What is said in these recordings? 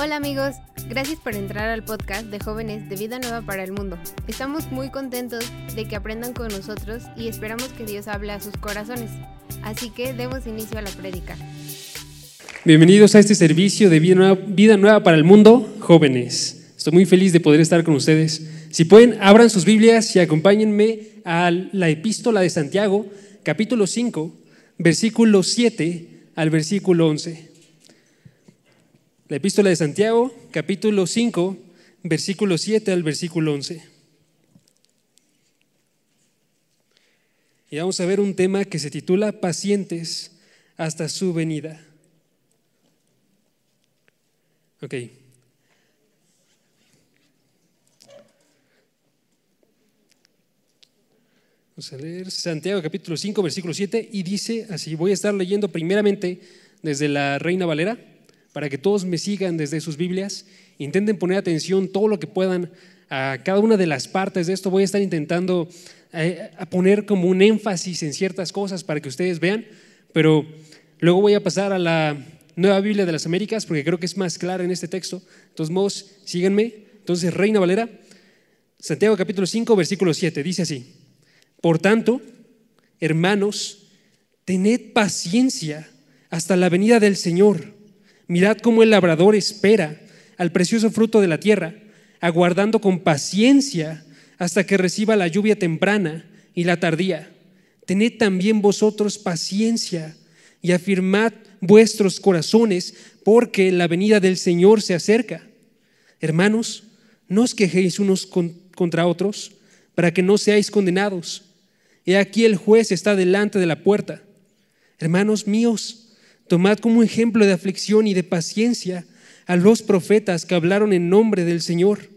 Hola amigos, gracias por entrar al podcast de jóvenes de Vida Nueva para el Mundo. Estamos muy contentos de que aprendan con nosotros y esperamos que Dios hable a sus corazones. Así que demos inicio a la prédica. Bienvenidos a este servicio de Vida Nueva, Vida Nueva para el Mundo, jóvenes. Estoy muy feliz de poder estar con ustedes. Si pueden, abran sus Biblias y acompáñenme a la epístola de Santiago, capítulo 5, versículo 7 al versículo 11. La epístola de Santiago, capítulo 5, versículo 7 al versículo 11. Y vamos a ver un tema que se titula Pacientes hasta su venida. Ok. Vamos a leer Santiago capítulo 5, versículo 7 y dice así, voy a estar leyendo primeramente desde la Reina Valera para que todos me sigan desde sus Biblias, intenten poner atención todo lo que puedan a cada una de las partes de esto, voy a estar intentando eh, a poner como un énfasis en ciertas cosas para que ustedes vean, pero luego voy a pasar a la Nueva Biblia de las Américas porque creo que es más clara en este texto. De todos síganme. Entonces, Reina Valera, Santiago capítulo 5, versículo 7, dice así. Por tanto, hermanos, tened paciencia hasta la venida del Señor. Mirad cómo el labrador espera al precioso fruto de la tierra, aguardando con paciencia hasta que reciba la lluvia temprana y la tardía. Tened también vosotros paciencia y afirmad vuestros corazones, porque la venida del Señor se acerca. Hermanos, no os quejéis unos contra otros, para que no seáis condenados. He aquí el juez está delante de la puerta. Hermanos míos, tomad como ejemplo de aflicción y de paciencia a los profetas que hablaron en nombre del Señor.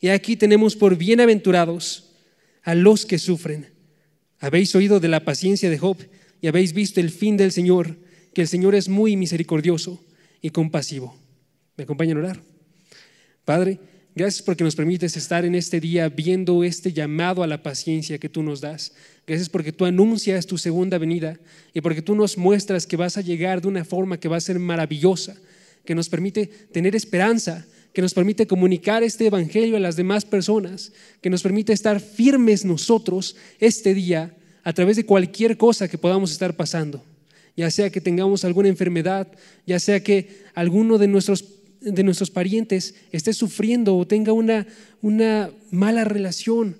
Y aquí tenemos por bienaventurados a los que sufren. Habéis oído de la paciencia de Job y habéis visto el fin del Señor, que el Señor es muy misericordioso y compasivo. ¿Me acompañan a orar? Padre, gracias porque nos permites estar en este día viendo este llamado a la paciencia que tú nos das. Gracias porque tú anuncias tu segunda venida y porque tú nos muestras que vas a llegar de una forma que va a ser maravillosa, que nos permite tener esperanza, que nos permite comunicar este evangelio a las demás personas, que nos permite estar firmes nosotros este día a través de cualquier cosa que podamos estar pasando, ya sea que tengamos alguna enfermedad, ya sea que alguno de nuestros, de nuestros parientes esté sufriendo o tenga una, una mala relación.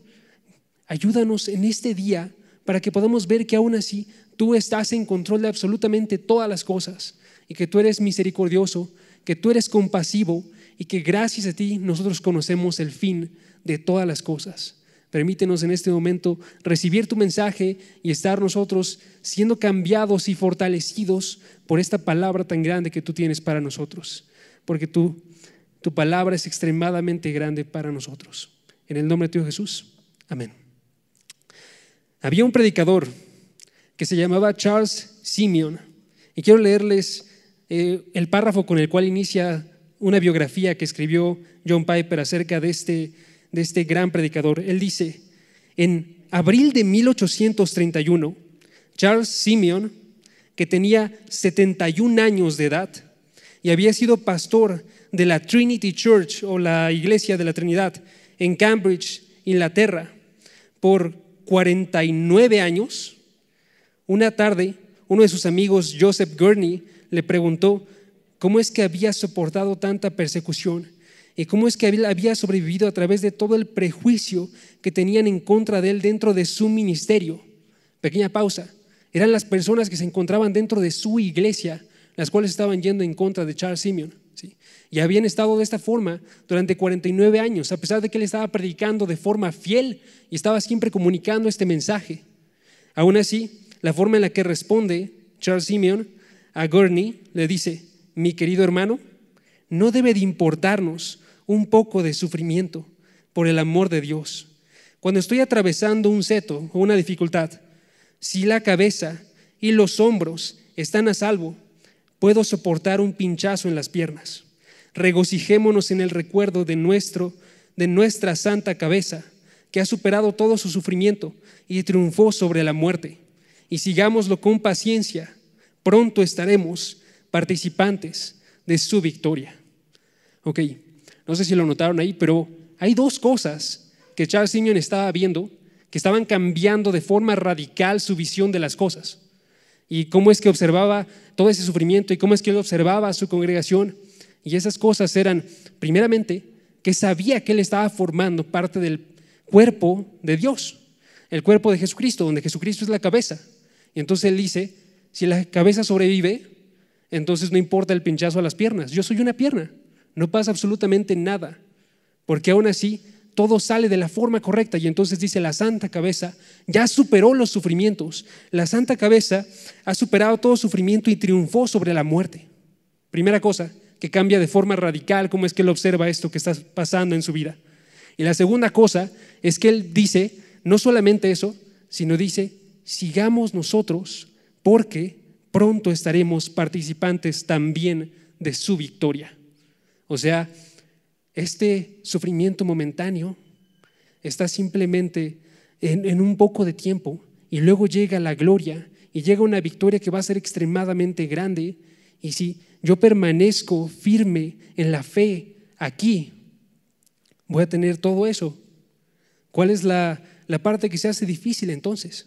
Ayúdanos en este día para que podamos ver que aún así tú estás en control de absolutamente todas las cosas y que tú eres misericordioso, que tú eres compasivo y que gracias a ti nosotros conocemos el fin de todas las cosas. Permítenos en este momento recibir tu mensaje y estar nosotros siendo cambiados y fortalecidos por esta palabra tan grande que tú tienes para nosotros, porque tú, tu palabra es extremadamente grande para nosotros. En el nombre de Dios Jesús, amén. Había un predicador que se llamaba Charles Simeon y quiero leerles eh, el párrafo con el cual inicia una biografía que escribió John Piper acerca de este, de este gran predicador. Él dice, en abril de 1831, Charles Simeon, que tenía 71 años de edad y había sido pastor de la Trinity Church o la Iglesia de la Trinidad en Cambridge, Inglaterra, por 49 años, una tarde uno de sus amigos, Joseph Gurney, le preguntó cómo es que había soportado tanta persecución y cómo es que había sobrevivido a través de todo el prejuicio que tenían en contra de él dentro de su ministerio. Pequeña pausa. Eran las personas que se encontraban dentro de su iglesia las cuales estaban yendo en contra de Charles Simeon. ¿sí? Y habían estado de esta forma durante 49 años, a pesar de que él estaba predicando de forma fiel y estaba siempre comunicando este mensaje. Aún así, la forma en la que responde Charles Simeon a Gurney le dice, mi querido hermano, no debe de importarnos un poco de sufrimiento por el amor de Dios. Cuando estoy atravesando un seto o una dificultad, si la cabeza y los hombros están a salvo, puedo soportar un pinchazo en las piernas. Regocijémonos en el recuerdo de nuestro de nuestra santa cabeza que ha superado todo su sufrimiento y triunfó sobre la muerte. Y sigámoslo con paciencia, pronto estaremos participantes de su victoria. Ok, no sé si lo notaron ahí, pero hay dos cosas que Charles Simeon estaba viendo que estaban cambiando de forma radical su visión de las cosas. Y cómo es que observaba todo ese sufrimiento y cómo es que él observaba a su congregación. Y esas cosas eran, primeramente, que sabía que él estaba formando parte del cuerpo de Dios, el cuerpo de Jesucristo, donde Jesucristo es la cabeza. Y entonces él dice, si la cabeza sobrevive, entonces no importa el pinchazo a las piernas. Yo soy una pierna, no pasa absolutamente nada, porque aún así todo sale de la forma correcta. Y entonces dice, la santa cabeza ya superó los sufrimientos. La santa cabeza ha superado todo sufrimiento y triunfó sobre la muerte. Primera cosa, que cambia de forma radical cómo es que él observa esto que está pasando en su vida. Y la segunda cosa es que él dice, no solamente eso, sino dice, sigamos nosotros porque pronto estaremos participantes también de su victoria. O sea, este sufrimiento momentáneo está simplemente en, un poco de tiempo y luego llega la gloria y llega una victoria que va a ser extremadamente grande. Y si yo permanezco firme en la fe aquí, voy a tener todo eso. ¿Cuál es la, parte que se hace difícil entonces?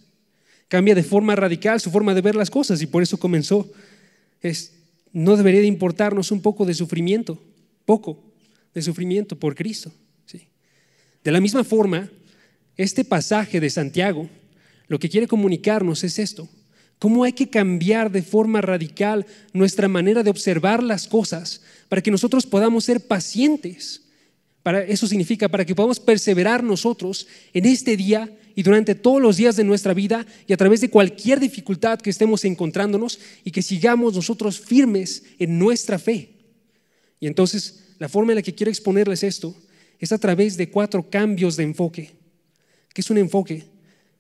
Cambia de forma radical su forma de ver las cosas y por eso comenzó. No debería de importarnos un poco de sufrimiento, poco de sufrimiento por Cristo. ¿sí? De la misma forma, este pasaje de Santiago lo que quiere comunicarnos es esto, cómo hay que cambiar de forma radical nuestra manera de observar las cosas para que nosotros podamos ser pacientes. Para, eso significa para que podamos perseverar nosotros en este día y durante todos los días de nuestra vida y a través de cualquier dificultad que estemos encontrándonos y que sigamos nosotros firmes en nuestra fe. Y entonces la forma en la que quiero exponerles esto es a través de cuatro cambios de enfoque. ¿Qué es un enfoque?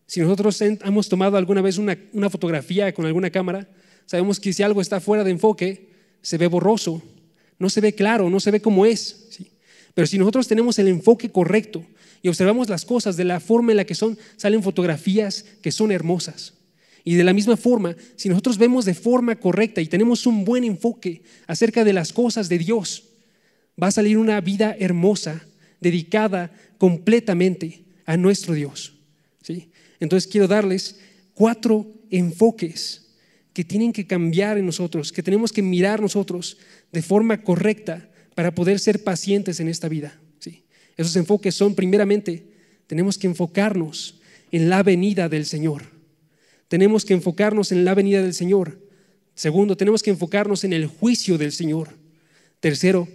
Si nosotros hemos tomado alguna vez una, fotografía con alguna cámara, sabemos que si algo está fuera de enfoque, se ve borroso, no se ve claro, no se ve como es. Pero si nosotros tenemos el enfoque correcto y observamos las cosas de la forma en la que son, salen fotografías que son hermosas. Y de la misma forma, si nosotros vemos de forma correcta y tenemos un buen enfoque acerca de las cosas de Dios, va a salir una vida hermosa, dedicada completamente a nuestro Dios. ¿sí? Entonces quiero darles cuatro enfoques que tienen que cambiar en nosotros, que tenemos que mirar nosotros de forma correcta para poder ser pacientes en esta vida. ¿sí? Esos enfoques son, primeramente, tenemos que enfocarnos en la venida del Señor. Tenemos que enfocarnos en la venida del Señor. Segundo, tenemos que enfocarnos en el juicio del Señor. Tercero,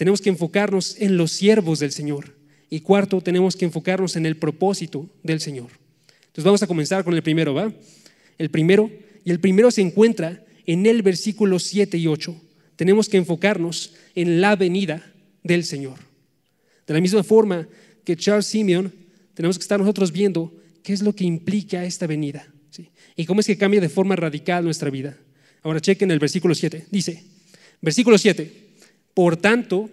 tenemos que enfocarnos en los siervos del Señor. Y cuarto, tenemos que enfocarnos en el propósito del Señor. Entonces vamos a comenzar con el primero, ¿va? El primero, y el primero se encuentra en el versículo 7 y 8. Tenemos que enfocarnos en la venida del Señor. De la misma forma que Charles Simeon, tenemos que estar nosotros viendo qué es lo que implica esta venida y cómo es que cambia de forma radical nuestra vida. Ahora chequen el versículo 7. Dice, versículo 7, por tanto,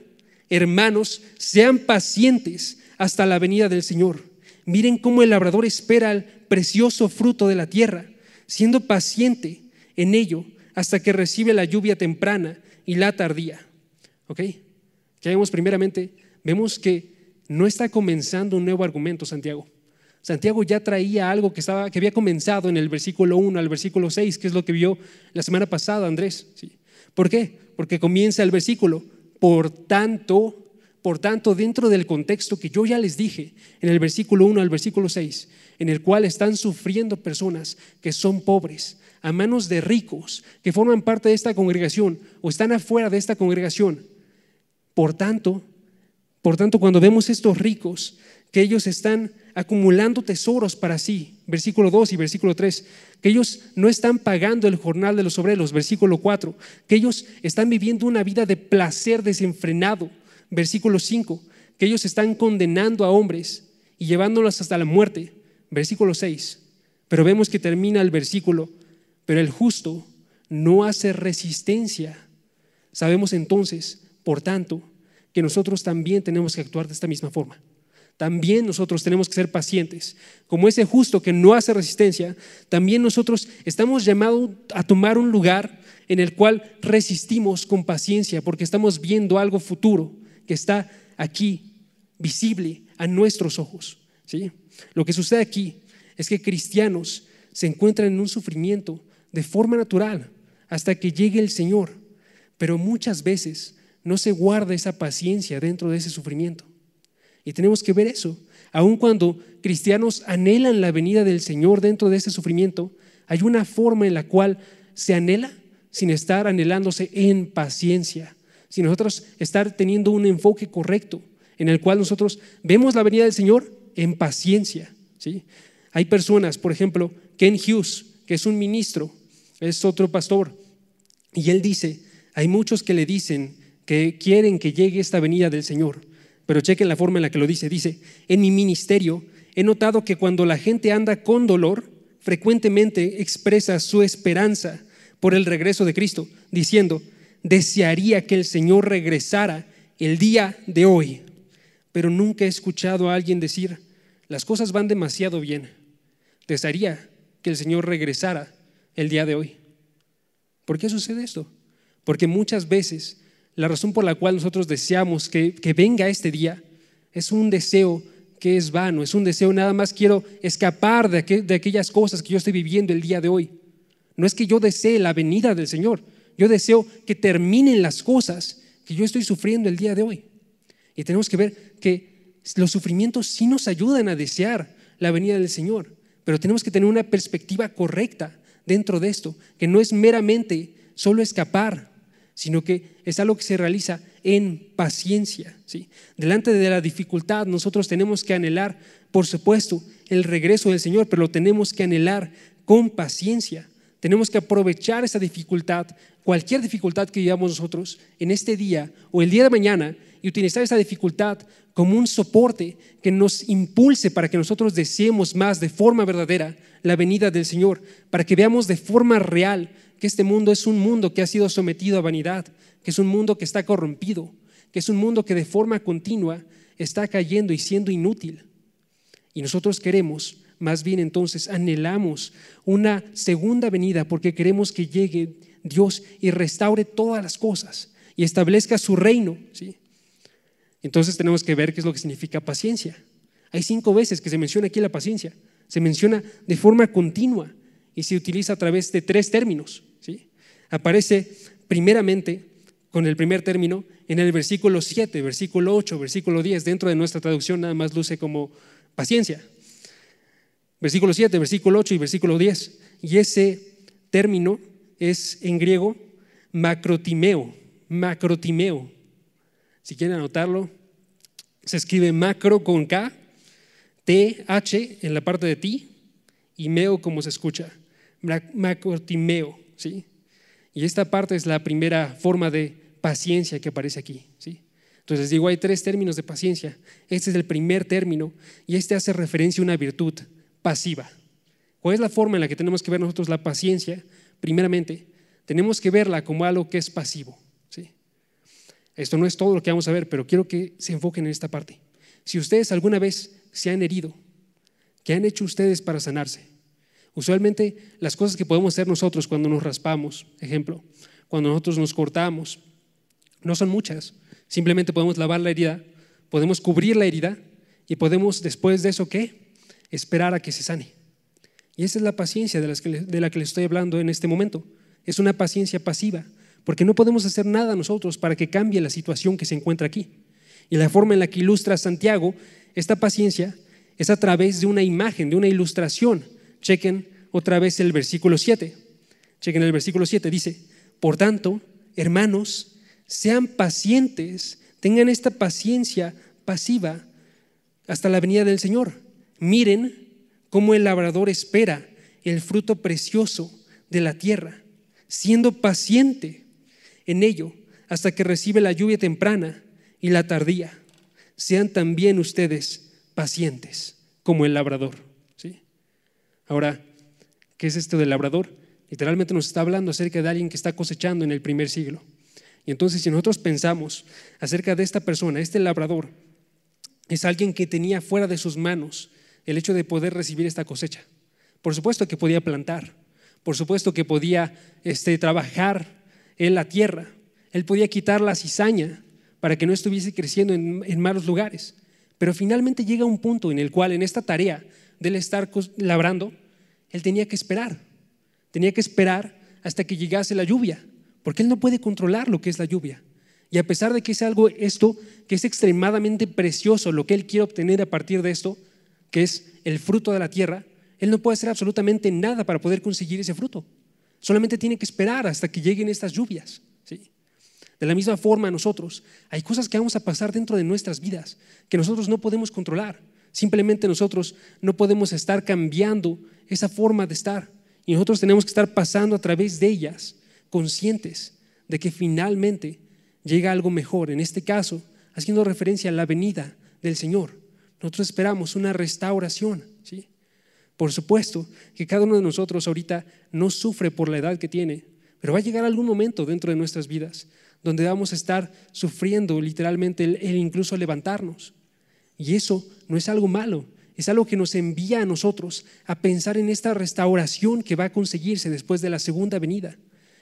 hermanos, sean pacientes hasta la venida del Señor. Miren cómo el labrador espera el precioso fruto de la tierra, siendo paciente en ello hasta que recibe la lluvia temprana y la tardía. ¿Ok? Ya vemos primeramente, vemos que no está comenzando un nuevo argumento Santiago. Santiago ya traía algo que, estaba, que había comenzado en el versículo 1 al versículo 6, que es lo que vio la semana pasada Andrés. ¿sí? ¿Por qué? Porque comienza el versículo, por tanto, por tanto, dentro del contexto que yo ya les dije en el versículo 1 al versículo 6, en el cual están sufriendo personas que son pobres a manos de ricos que forman parte de esta congregación o están afuera de esta congregación. Por tanto, por tanto, cuando vemos estos ricos que ellos están acumulando tesoros para sí, versículo 2 y versículo 3, que ellos no están pagando el jornal de los obreros, versículo 4, que ellos están viviendo una vida de placer desenfrenado, versículo 5, que ellos están condenando a hombres y llevándolos hasta la muerte, versículo 6. Pero vemos que termina el versículo, pero el justo no hace resistencia. Sabemos entonces, por tanto, que nosotros también tenemos que actuar de esta misma forma también nosotros tenemos que ser pacientes. Como ese justo que no hace resistencia, también nosotros estamos llamados a tomar un lugar en el cual resistimos con paciencia porque estamos viendo algo futuro, que está aquí, visible a nuestros ojos. ¿sí? Lo que sucede aquí es que cristianos se encuentran en un sufrimiento de forma natural hasta que llegue el Señor, pero muchas veces no se guarda esa paciencia dentro de ese sufrimiento. Y tenemos que ver eso. Aun cuando cristianos anhelan la venida del Señor dentro de ese sufrimiento, hay una forma en la cual se anhela sin estar anhelándose en paciencia, sin nosotros estar teniendo un enfoque correcto en el cual nosotros vemos la venida del Señor en paciencia. ¿sí? Hay personas, por ejemplo, Ken Hughes, que es un ministro, es otro pastor, y él dice, hay muchos que le dicen que quieren que llegue esta venida del Señor, pero chequen la forma en la que lo dice. Dice, en mi ministerio he notado que cuando la gente anda con dolor, frecuentemente expresa su esperanza por el regreso de Cristo, diciendo, desearía que el Señor regresara el día de hoy, pero nunca he escuchado a alguien decir, las cosas van demasiado bien, desearía que el Señor regresara el día de hoy. ¿Por qué sucede esto? Porque muchas veces la razón por la cual nosotros deseamos que, venga este día es un deseo que es vano, es un deseo nada más quiero escapar de, de aquellas cosas que yo estoy viviendo el día de hoy. No es que yo desee la venida del Señor, yo deseo que terminen las cosas que yo estoy sufriendo el día de hoy. Y tenemos que ver que los sufrimientos sí nos ayudan a desear la venida del Señor, pero tenemos que tener una perspectiva correcta dentro de esto, que no es meramente solo escapar, sino que es algo que se realiza en paciencia. ¿sí? Delante de la dificultad nosotros tenemos que anhelar, por supuesto, el regreso del Señor, pero lo tenemos que anhelar con paciencia. Tenemos que aprovechar esa dificultad, cualquier dificultad que vivamos nosotros en este día o el día de mañana, y utilizar esa dificultad como un soporte que nos impulse para que nosotros deseemos más de forma verdadera la venida del Señor, para que veamos de forma real que este mundo es un mundo que ha sido sometido a vanidad, que es un mundo que está corrompido, que es un mundo que de forma continua está cayendo y siendo inútil. Y nosotros queremos más bien entonces anhelamos una segunda venida porque queremos que llegue Dios y restaure todas las cosas y establezca su reino. ¿sí? Entonces tenemos que ver qué es lo que significa paciencia. Hay cinco veces que se menciona aquí la paciencia. Se menciona de forma continua y se utiliza a través de tres términos. ¿sí? Aparece primeramente con el primer término en el versículo 7, versículo 8, versículo 10. Dentro de nuestra traducción nada más luce como paciencia. Versículo 7, versículo 8 y versículo 10. Y ese término es en griego macrotimeo, macrotimeo. Si quieren anotarlo, se escribe macro con K, T, H en la parte de ti y meo como se escucha, macrotimeo, ¿sí? Y esta parte es la primera forma de paciencia que aparece aquí, ¿sí? Entonces digo, hay tres términos de paciencia. Este es el primer término y este hace referencia a una virtud pasiva. ¿Cuál es la forma en la que tenemos que ver nosotros la paciencia? Primeramente, tenemos que verla como algo que es pasivo. ¿sí? Esto no es todo lo que vamos a ver, pero quiero que se enfoquen en esta parte. Si ustedes alguna vez se han herido, ¿qué han hecho ustedes para sanarse? Usualmente las cosas que podemos hacer nosotros cuando nos raspamos, ejemplo, cuando nosotros nos cortamos, no son muchas. Simplemente podemos lavar la herida, podemos cubrir la herida y podemos después de eso, ¿qué? esperar a que se sane. Y esa es la paciencia de, la que les estoy hablando en este momento. Es una paciencia pasiva, porque no podemos hacer nada nosotros para que cambie la situación que se encuentra aquí. Y la forma en la que ilustra Santiago esta paciencia es a través de una imagen, de una ilustración. Chequen otra vez el versículo 7. Chequen el versículo 7. Dice, por tanto, hermanos, sean pacientes, tengan esta paciencia pasiva hasta la venida del Señor. Miren cómo el labrador espera el fruto precioso de la tierra, siendo paciente en ello hasta que recibe la lluvia temprana y la tardía. Sean también ustedes pacientes como el labrador. Ahora, ¿qué es esto del labrador? Literalmente nos está hablando acerca de alguien que está cosechando en el primer siglo. Y entonces si nosotros pensamos acerca de esta persona, este labrador, es alguien que tenía fuera de sus manos el hecho de poder recibir esta cosecha. Por supuesto que podía plantar, por supuesto que podía este, trabajar en la tierra, él podía quitar la cizaña para que no estuviese creciendo en, en malos lugares. Pero finalmente llega un punto en el cual en esta tarea del estar labrando, él tenía que esperar. Tenía que esperar hasta que llegase la lluvia, porque él no puede controlar lo que es la lluvia. Y a pesar de que es algo esto que es extremadamente precioso, lo que él quiere obtener a partir de esto, que es el fruto de la tierra, él no puede hacer absolutamente nada para poder conseguir ese fruto. Solamente tiene que esperar hasta que lleguen estas lluvias. De la misma forma nosotros, hay cosas que vamos a pasar dentro de nuestras vidas que nosotros no podemos controlar. Simplemente nosotros no podemos estar cambiando esa forma de estar. Y nosotros tenemos que estar pasando a través de ellas, conscientes de que finalmente llega algo mejor. En este caso, haciendo referencia a la venida del Señor. Nosotros esperamos una restauración. ¿sí? Por supuesto que cada uno de nosotros ahorita no sufre por la edad que tiene, pero va a llegar algún momento dentro de nuestras vidas donde vamos a estar sufriendo literalmente el, incluso levantarnos. Y eso no es algo malo, es algo que nos envía a nosotros a pensar en esta restauración que va a conseguirse después de la segunda venida.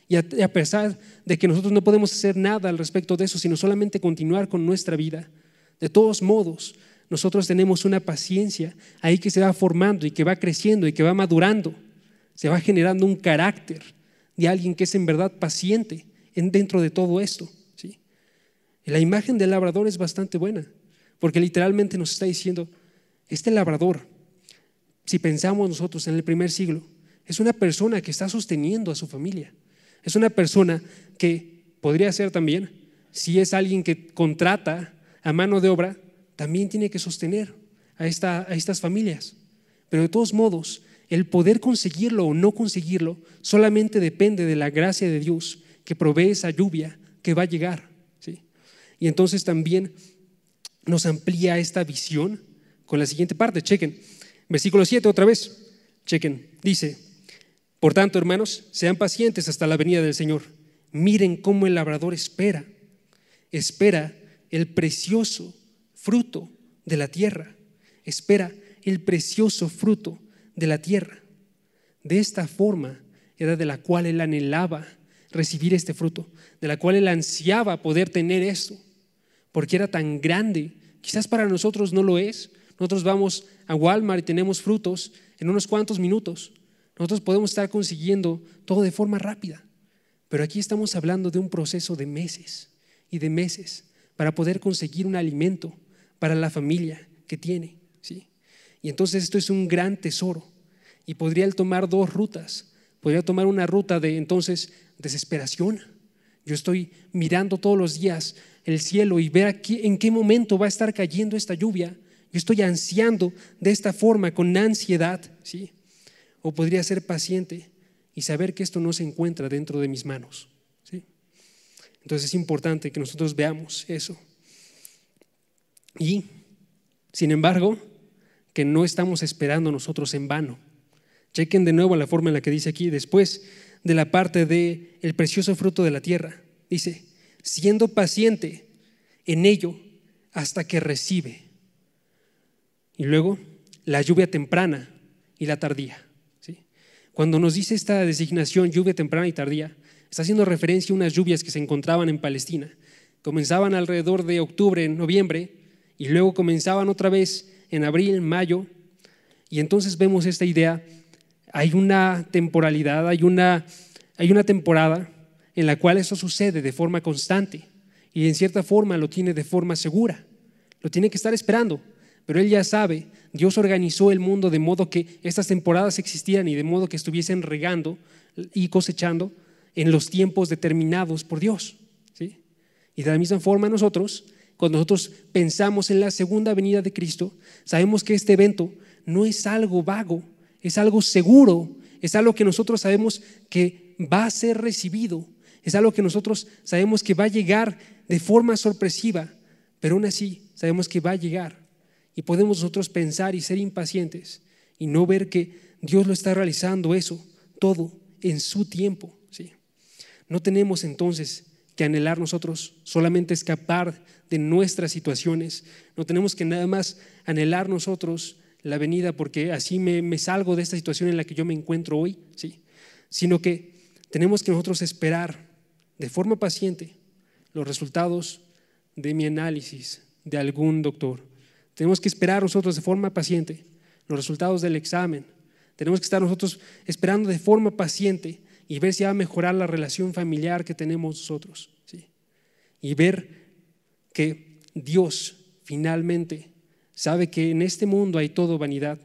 Y a, pesar de que nosotros no podemos hacer nada al respecto de eso, sino solamente continuar con nuestra vida, de todos modos, nosotros tenemos una paciencia ahí que se va formando y que va creciendo y que va madurando. Se va generando un carácter de alguien que es en verdad paciente en dentro de todo esto. ¿sí? la imagen del labrador es bastante buena, porque literalmente nos está diciendo, este labrador, si pensamos nosotros en el primer siglo, es una persona que está sosteniendo a su familia. Es una persona que podría ser también, si es alguien que contrata a mano de obra, también tiene que sostener a, esta, a estas familias. Pero de todos modos, el poder conseguirlo o no conseguirlo solamente depende de la gracia de Dios que provee esa lluvia que va a llegar. ¿sí? Y entonces también nos amplía esta visión con la siguiente parte. Chequen, versículo 7 otra vez. Chequen, dice, por tanto, hermanos, sean pacientes hasta la venida del Señor. Miren cómo el labrador espera, espera el precioso fruto de la tierra, espera el precioso fruto de la tierra. De esta forma era de la cual él anhelaba recibir este fruto, de la cual él ansiaba poder tener esto, porque era tan grande. Quizás para nosotros no lo es. Nosotros vamos a Walmart y tenemos frutos en unos cuantos minutos. Nosotros podemos estar consiguiendo todo de forma rápida, pero aquí estamos hablando de un proceso de meses y de meses para poder conseguir un alimento para la familia que tiene. ¿sí? Y entonces esto es un gran tesoro. Y podría él tomar dos rutas. Podría tomar una ruta de entonces desesperación. Yo estoy mirando todos los días el cielo y ver aquí en qué momento va a estar cayendo esta lluvia. Yo estoy ansiando de esta forma, con ansiedad, ¿sí? O podría ser paciente y saber que esto no se encuentra dentro de mis manos, ¿sí? Entonces es importante que nosotros veamos eso. Y, sin embargo, que no estamos esperando nosotros en vano. Chequen de nuevo la forma en la que dice aquí, después de la parte de el precioso fruto de la tierra. Dice, siendo paciente en ello hasta que recibe. Y luego la lluvia temprana y la tardía. ¿sí? Cuando nos dice esta designación, lluvia temprana y tardía, está haciendo referencia a unas lluvias que se encontraban en Palestina. Comenzaban alrededor de octubre, noviembre, y luego comenzaban otra vez en abril, mayo. Y entonces vemos esta idea hay una temporalidad, hay una, hay una temporada en la cual eso sucede de forma constante y en cierta forma lo tiene de forma segura. Lo tiene que estar esperando, pero él ya sabe, Dios organizó el mundo de modo que estas temporadas existieran y de modo que estuviesen regando y cosechando en los tiempos determinados por Dios. ¿sí? Y de la misma forma nosotros, cuando nosotros pensamos en la segunda venida de Cristo, sabemos que este evento no es algo vago, es algo seguro, es algo que nosotros sabemos que va a ser recibido, es algo que nosotros sabemos que va a llegar de forma sorpresiva, pero aún así sabemos que va a llegar. Y podemos nosotros pensar y ser impacientes y no ver que Dios lo está realizando eso todo en su tiempo. ¿sí? No tenemos entonces que anhelar nosotros solamente escapar de nuestras situaciones, no tenemos que nada más anhelar nosotros la venida porque así me, salgo de esta situación en la que yo me encuentro hoy, ¿sí? sino que tenemos que nosotros esperar de forma paciente los resultados de mi análisis de algún doctor. Tenemos que esperar nosotros de forma paciente los resultados del examen. Tenemos que estar nosotros esperando de forma paciente y ver si va a mejorar la relación familiar que tenemos nosotros. ¿sí? Y ver que Dios finalmente sabe que en este mundo hay todo vanidad,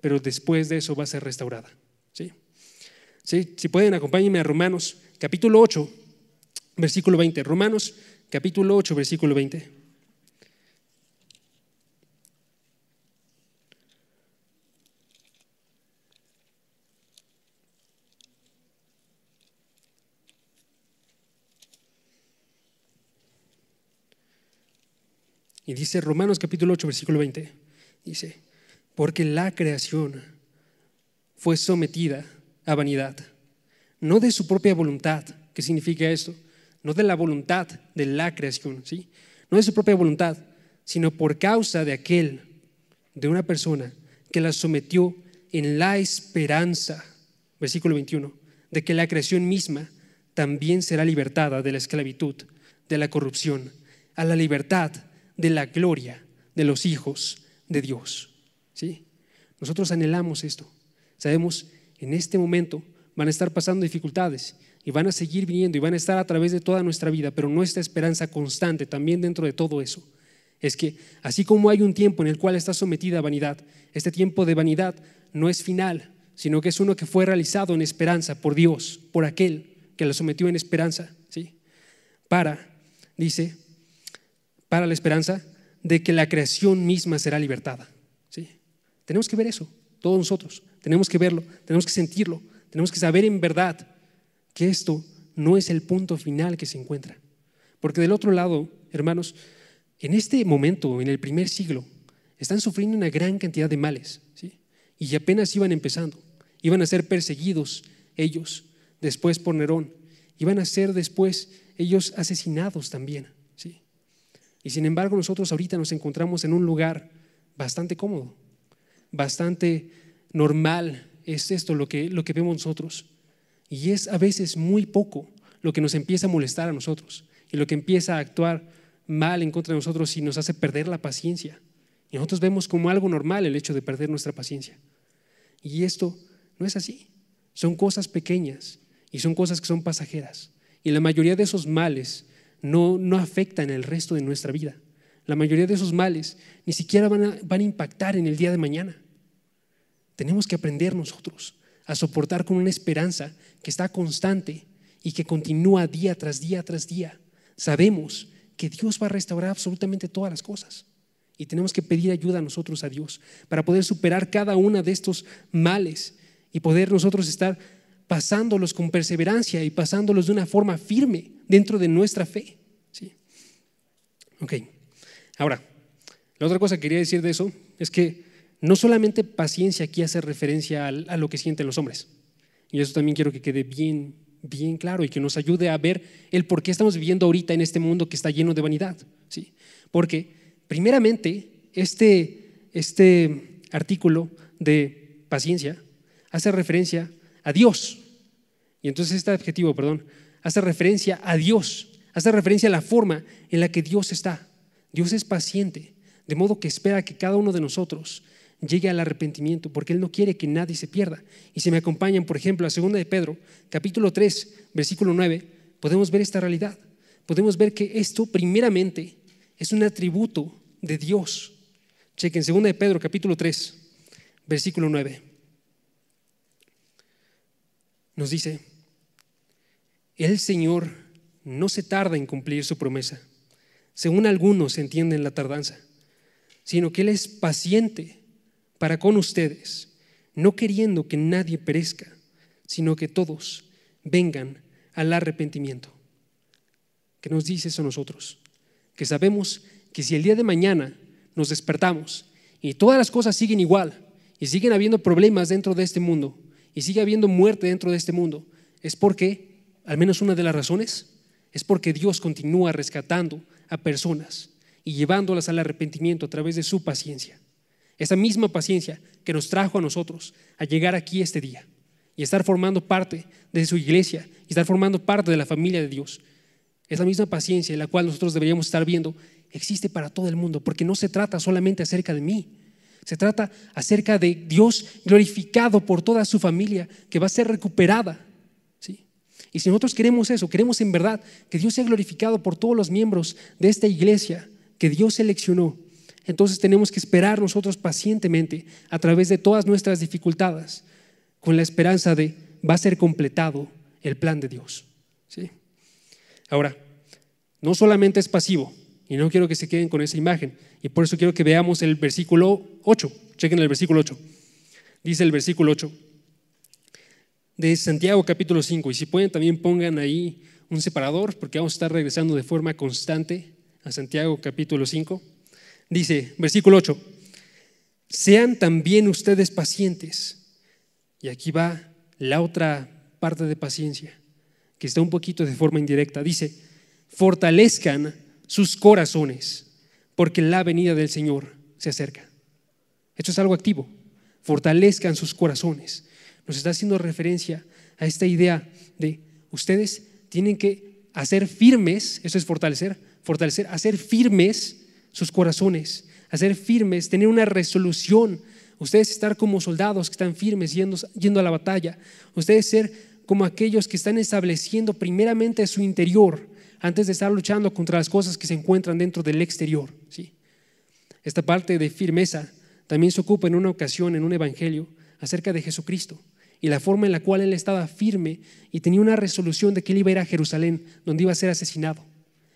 pero después de eso va a ser restaurada. ¿sí? ¿Sí? Si pueden, acompáñenme a Romanos capítulo 8, versículo 20. Romanos capítulo 8, versículo 20. Y dice Romanos capítulo 8, versículo 20, dice, porque la creación fue sometida a vanidad, no de su propia voluntad, ¿qué significa esto? No de la voluntad de la creación, ¿sí? No de su propia voluntad, sino por causa de aquel, de una persona que la sometió en la esperanza, versículo 21, de que la creación misma también será libertada de la esclavitud, de la corrupción, a la libertad de la gloria de los hijos de Dios. ¿sí? Nosotros anhelamos esto. Sabemos, en este momento van a estar pasando dificultades y van a seguir viniendo y van a estar a través de toda nuestra vida, pero nuestra esperanza constante también dentro de todo eso es que así como hay un tiempo en el cual está sometida a vanidad, este tiempo de vanidad no es final, sino que es uno que fue realizado en esperanza por Dios, por aquel que lo sometió en esperanza, ¿sí? Para, dice, para la esperanza de que la creación misma será libertada. ¿sí? Tenemos que ver eso, todos nosotros. Tenemos que verlo, tenemos que sentirlo, tenemos que saber en verdad que esto no es el punto final que se encuentra. Porque del otro lado, hermanos, en este momento, en el primer siglo, están sufriendo una gran cantidad de males. ¿sí? Y apenas iban empezando. Iban a ser perseguidos ellos, después por Nerón. Iban a ser después ellos asesinados también. Y sin embargo nosotros ahorita nos encontramos en un lugar bastante cómodo, bastante normal. Es esto lo que, lo que vemos nosotros. Y es a veces muy poco lo que nos empieza a molestar a nosotros y lo que empieza a actuar mal en contra de nosotros y nos hace perder la paciencia. Y nosotros vemos como algo normal el hecho de perder nuestra paciencia. Y esto no es así. Son cosas pequeñas y son cosas que son pasajeras. Y la mayoría de esos males no, no afectan el resto de nuestra vida. La mayoría de esos males ni siquiera van a, van a impactar en el día de mañana. Tenemos que aprender nosotros a soportar con una esperanza que está constante y que continúa día tras día tras día. Sabemos que Dios va a restaurar absolutamente todas las cosas. Y tenemos que pedir ayuda a nosotros a Dios para poder superar cada una de estos males y poder nosotros estar pasándolos con perseverancia y pasándolos de una forma firme dentro de nuestra fe. ¿sí? Ok, ahora, la otra cosa que quería decir de eso es que no solamente paciencia aquí hace referencia a, lo que sienten los hombres, y eso también quiero que quede bien, bien claro y que nos ayude a ver el por qué estamos viviendo ahorita en este mundo que está lleno de vanidad. ¿sí? Porque, primeramente, este, este artículo de paciencia hace referencia a Dios. Y entonces este adjetivo, perdón, hace referencia a Dios, hace referencia a la forma en la que Dios está. Dios es paciente, de modo que espera que cada uno de nosotros llegue al arrepentimiento, porque Él no quiere que nadie se pierda. Y si me acompañan, por ejemplo, a 2 de Pedro, capítulo 3, versículo 9, podemos ver esta realidad. Podemos ver que esto, primeramente, es un atributo de Dios. Chequen, 2 de Pedro, capítulo 3, versículo 9. Nos dice, el Señor no se tarda en cumplir su promesa, según algunos entienden la tardanza, sino que Él es paciente para con ustedes, no queriendo que nadie perezca, sino que todos vengan al arrepentimiento. ¿Qué nos dice eso a nosotros? Que sabemos que si el día de mañana nos despertamos y todas las cosas siguen igual y siguen habiendo problemas dentro de este mundo y sigue habiendo muerte dentro de este mundo, es porque al menos una de las razones, es porque Dios continúa rescatando a personas y llevándolas al arrepentimiento a través de su paciencia. Esa misma paciencia que nos trajo a nosotros a llegar aquí este día y estar formando parte de su iglesia y estar formando parte de la familia de Dios. esa misma paciencia en la cual nosotros deberíamos estar viendo, existe para todo el mundo, porque no se trata solamente acerca de mí, se trata acerca de Dios glorificado por toda su familia, que va a ser recuperada. ¿sí? Y si nosotros queremos eso, queremos en verdad que Dios sea glorificado por todos los miembros de esta iglesia que Dios seleccionó, entonces tenemos que esperar nosotros pacientemente a través de todas nuestras dificultades, con la esperanza de va a ser completado el plan de Dios. ¿sí? Ahora, no solamente es pasivo, y no quiero que se queden con esa imagen, y por eso quiero que veamos el versículo 8. Chequen el versículo 8. Dice el versículo 8 de Santiago capítulo 5, y si pueden también pongan ahí un separador, porque vamos a estar regresando de forma constante a Santiago capítulo 5. Dice, versículo 8, sean también ustedes pacientes. Y aquí va la otra parte de paciencia, que está un poquito de forma indirecta. Dice, fortalezcan sus corazones, porque la venida del Señor se acerca. Esto es algo activo. Fortalezcan sus corazones. Nos está haciendo referencia a esta idea de ustedes tienen que hacer firmes, eso es fortalecer, fortalecer, hacer firmes sus corazones, hacer firmes, tener una resolución. Ustedes estar como soldados que están firmes yendo, yendo a la batalla. Ustedes ser como aquellos que están estableciendo primeramente su interior antes de estar luchando contra las cosas que se encuentran dentro del exterior. ¿sí? Esta parte de firmeza también se ocupa en una ocasión en un evangelio acerca de Jesucristo y la forma en la cual él estaba firme y tenía una resolución de que él iba a ir a Jerusalén, donde iba a ser asesinado.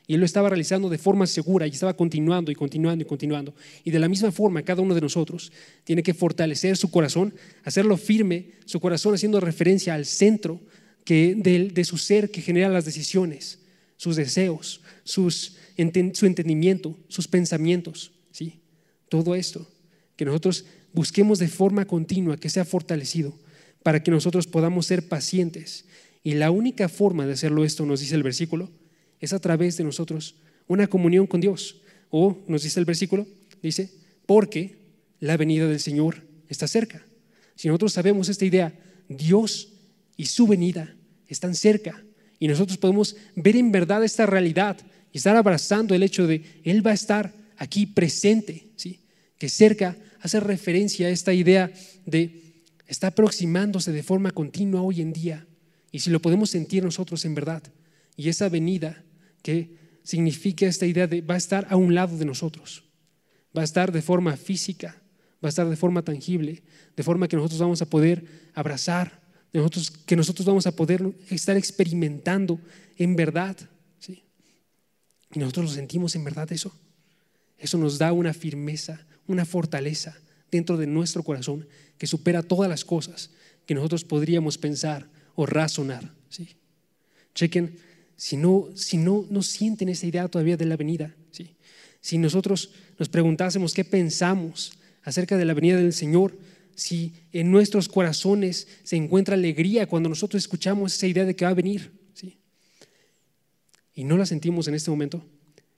Y lo estaba realizando de forma segura y estaba continuando y continuando y continuando. Y de la misma forma, cada uno de nosotros tiene que fortalecer su corazón, hacerlo firme, su corazón haciendo referencia al centro que, de, su ser que genera las decisiones, sus deseos, sus, su entendimiento, sus pensamientos. ¿sí? Todo esto, que nosotros busquemos de forma continua que sea fortalecido para que nosotros podamos ser pacientes. Y la única forma de hacerlo esto, nos dice el versículo, es a través de nosotros una comunión con Dios. O nos dice el versículo, dice, porque la venida del Señor está cerca. Si nosotros sabemos esta idea, Dios y su venida están cerca y nosotros podemos ver en verdad esta realidad y estar abrazando el hecho de Él va a estar aquí presente, ¿sí? que cerca hace referencia a esta idea de está aproximándose de forma continua hoy en día y si lo podemos sentir nosotros en verdad y esa venida que significa esta idea de va a estar a un lado de nosotros, va a estar de forma física, va a estar de forma tangible, de forma que nosotros vamos a poder abrazar, nosotros, que nosotros vamos a poder estar experimentando en verdad. ¿sí? Y nosotros lo sentimos en verdad eso. Eso nos da una firmeza, una fortaleza dentro de nuestro corazón que supera todas las cosas que nosotros podríamos pensar o razonar. ¿sí? Chequen si no, si no, no sienten esa idea todavía de la venida, ¿sí? si nosotros nos preguntásemos qué pensamos acerca de la venida del Señor, si en nuestros corazones se encuentra alegría cuando nosotros escuchamos esa idea de que va a venir, ¿sí? y no la sentimos en este momento,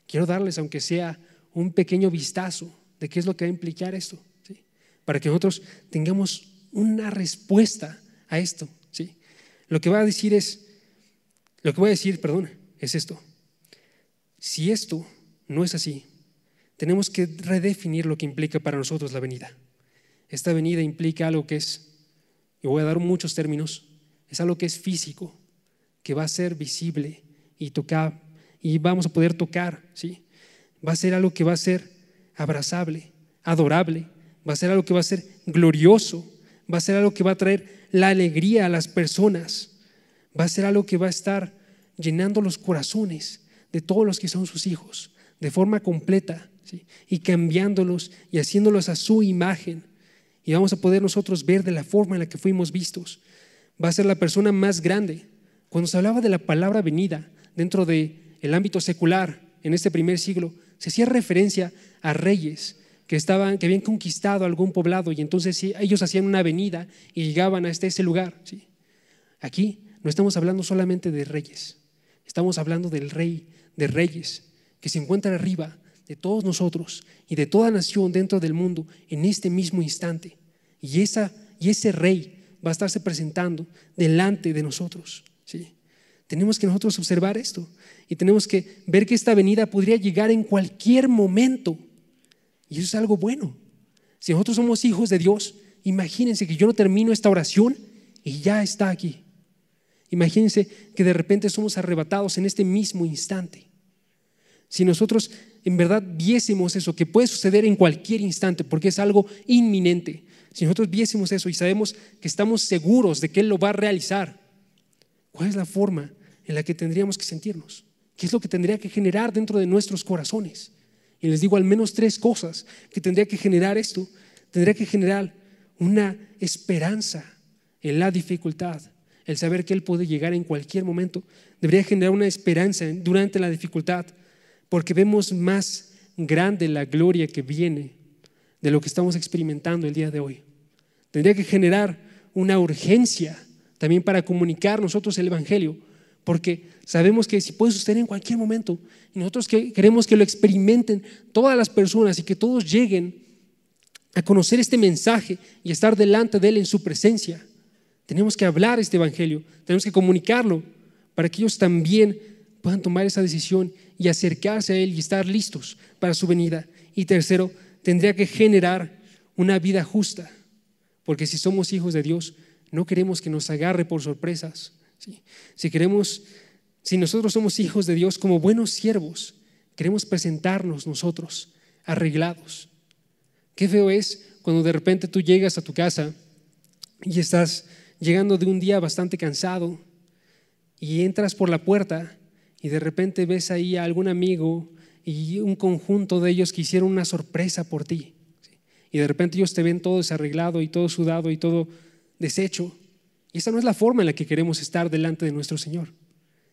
quiero darles, aunque sea un pequeño vistazo de qué es lo que va a implicar esto, ¿sí? para que nosotros tengamos una respuesta a esto. ¿sí? Lo que va a decir es, lo que voy a decir, perdón, es esto. Si esto no es así, tenemos que redefinir lo que implica para nosotros la venida. Esta venida implica algo que es, y voy a dar muchos términos, es algo que es físico, que va a ser visible y tocar, y vamos a poder tocar, ¿sí? Va a ser algo que va a ser abrazable, adorable, va a ser algo que va a ser glorioso, va a ser algo que va a traer la alegría a las personas va a ser algo que va a estar llenando los corazones de todos los que son sus hijos de forma completa y cambiándolos y haciéndolos a su imagen. Y vamos a poder nosotros ver de la forma en la que fuimos vistos. Va a ser la persona más grande. Cuando se hablaba de la palabra venida dentro del el ámbito secular en este primer siglo, se hacía referencia a reyes que, estaban, que habían conquistado algún poblado y entonces ellos hacían una venida y llegaban hasta ese lugar. Aquí no estamos hablando solamente de reyes, estamos hablando del rey de reyes que se encuentra arriba de todos nosotros y de toda nación dentro del mundo en este mismo instante. Y, esa, y ese rey va a estarse presentando delante de nosotros. ¿sí? Tenemos que nosotros observar esto y tenemos que ver que esta venida podría llegar en cualquier momento. Y eso es algo bueno. Si nosotros somos hijos de Dios, imagínense que yo no termino esta oración y ya está aquí. Imagínense que de repente somos arrebatados en este mismo instante. Si nosotros en verdad viésemos eso, que puede suceder en cualquier instante, porque es algo inminente, si nosotros viésemos eso y sabemos que estamos seguros de que Él lo va a realizar, ¿cuál es la forma en la que tendríamos que sentirnos? ¿Qué es lo que tendría que generar dentro de nuestros corazones? Y les digo al menos tres cosas que tendría que generar esto. Tendría que generar una esperanza en la dificultad, el saber que Él puede llegar en cualquier momento. Debería generar una esperanza durante la dificultad, porque vemos más grande la gloria que viene de lo que estamos experimentando el día de hoy. Tendría que generar una urgencia también para comunicar nosotros el Evangelio, porque sabemos que si puede suceder en cualquier momento, y nosotros queremos que lo experimenten todas las personas y que todos lleguen a conocer este mensaje y estar delante de Él en su presencia. Tenemos que hablar este Evangelio, tenemos que comunicarlo para que ellos también puedan tomar esa decisión y acercarse a Él y estar listos para su venida. Y tercero, tendría que generar una vida justa, porque si somos hijos de Dios, no queremos que nos agarre por sorpresas. Si queremos, si nosotros somos hijos de Dios como buenos siervos, queremos presentarnos nosotros arreglados. Qué feo es cuando de repente tú llegas a tu casa y estás llegando de un día bastante cansado y entras por la puerta y de repente ves ahí a algún amigo y un conjunto de ellos que hicieron una sorpresa por ti. Y de repente ellos te ven todo desarreglado y todo sudado y todo deshecho. Y esa no es la forma en la que queremos estar delante de nuestro Señor.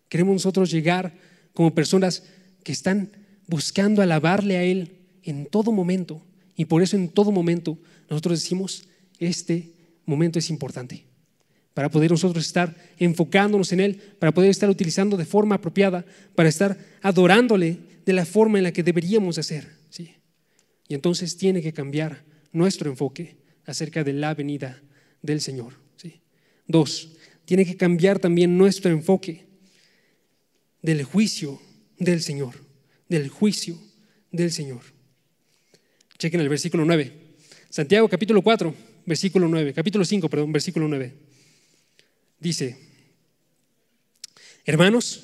Queremos nosotros llegar como personas que están buscando alabarle a Él en todo momento. Y por eso en todo momento nosotros decimos, este momento es importante para poder nosotros estar enfocándonos en Él, para poder estar utilizando de forma apropiada, para estar adorándole de la forma en la que deberíamos hacer. ¿sí? Y entonces tiene que cambiar nuestro enfoque acerca de la venida del Señor. ¿sí? Dos, tiene que cambiar también nuestro enfoque del juicio del Señor, del juicio del Señor. Chequen el versículo 9. Santiago capítulo 4, versículo 9, capítulo 5, perdón, versículo 9. Dice, hermanos,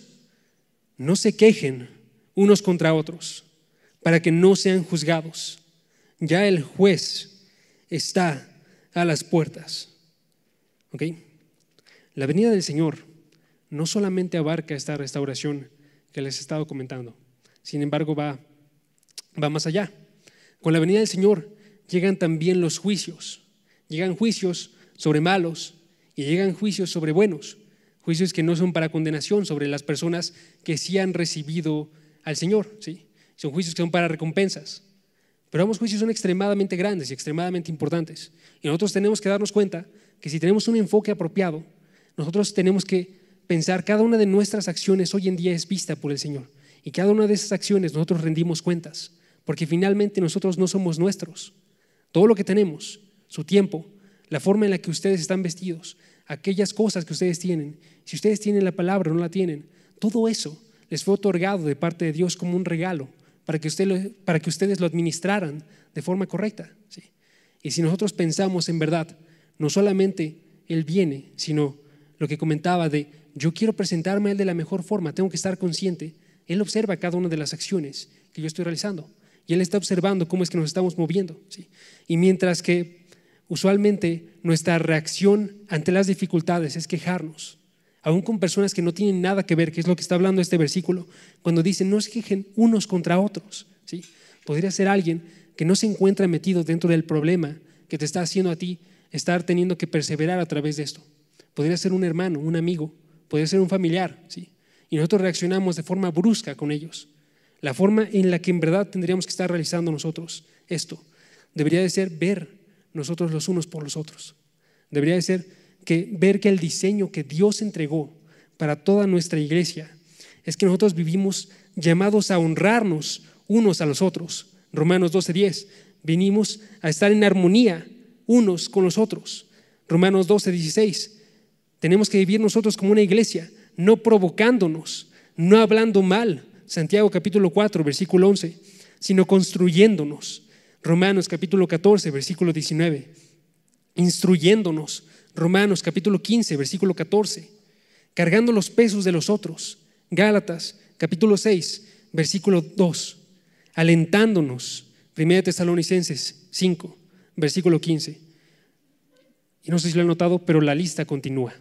no se quejen unos contra otros para que no sean juzgados. Ya el juez está a las puertas. ¿Ok? La venida del Señor no solamente abarca esta restauración que les he estado comentando, sin embargo va, va más allá. Con la venida del Señor llegan también los juicios. Llegan juicios sobre malos, y llegan juicios sobre buenos, juicios que no son para condenación sobre las personas que sí han recibido al Señor, ¿sí? Son juicios que son para recompensas. Pero ambos juicios son extremadamente grandes y extremadamente importantes. Y nosotros tenemos que darnos cuenta que si tenemos un enfoque apropiado, nosotros tenemos que pensar cada una de nuestras acciones hoy en día es vista por el Señor. Y cada una de esas acciones nosotros rendimos cuentas, porque finalmente nosotros no somos nuestros. Todo lo que tenemos, su tiempo, la forma en la que ustedes están vestidos, aquellas cosas que ustedes tienen, si ustedes tienen la palabra o no la tienen, todo eso les fue otorgado de parte de Dios como un regalo para que, usted para que ustedes lo administraran de forma correcta. ¿sí? Y si nosotros pensamos en verdad, no solamente Él viene, sino lo que comentaba de yo quiero presentarme a Él de la mejor forma, tengo que estar consciente, Él observa cada una de las acciones que yo estoy realizando y Él está observando cómo es que nos estamos moviendo. ¿sí? Y mientras que Usualmente nuestra reacción ante las dificultades es quejarnos, aún con personas que no tienen nada que ver, que es lo que está hablando este versículo, cuando dice no se quejen unos contra otros. ¿sí? Podría ser alguien que no se encuentra metido dentro del problema que te está haciendo a ti estar teniendo que perseverar a través de esto. Podría ser un hermano, un amigo, podría ser un familiar, ¿sí? Y nosotros reaccionamos de forma brusca con ellos. La forma en la que en verdad tendríamos que estar realizando nosotros esto debería de ser ver nosotros los unos por los otros. Debería de ser que ver que el diseño que Dios entregó para toda nuestra iglesia es que nosotros vivimos llamados a honrarnos unos a los otros. Romanos 12:10. Vinimos a estar en armonía unos con los otros. Romanos 12:16. Tenemos que vivir nosotros como una iglesia, no provocándonos, no hablando mal, Santiago capítulo 4, versículo 11, sino construyéndonos, Romanos capítulo 14, versículo 19, instruyéndonos, Romanos capítulo 15, versículo 14, cargando los pesos de los otros, Gálatas capítulo 6, versículo 2, alentándonos, 1 Tesalonicenses 5, versículo 15. Y no sé si lo han notado, pero la lista continúa.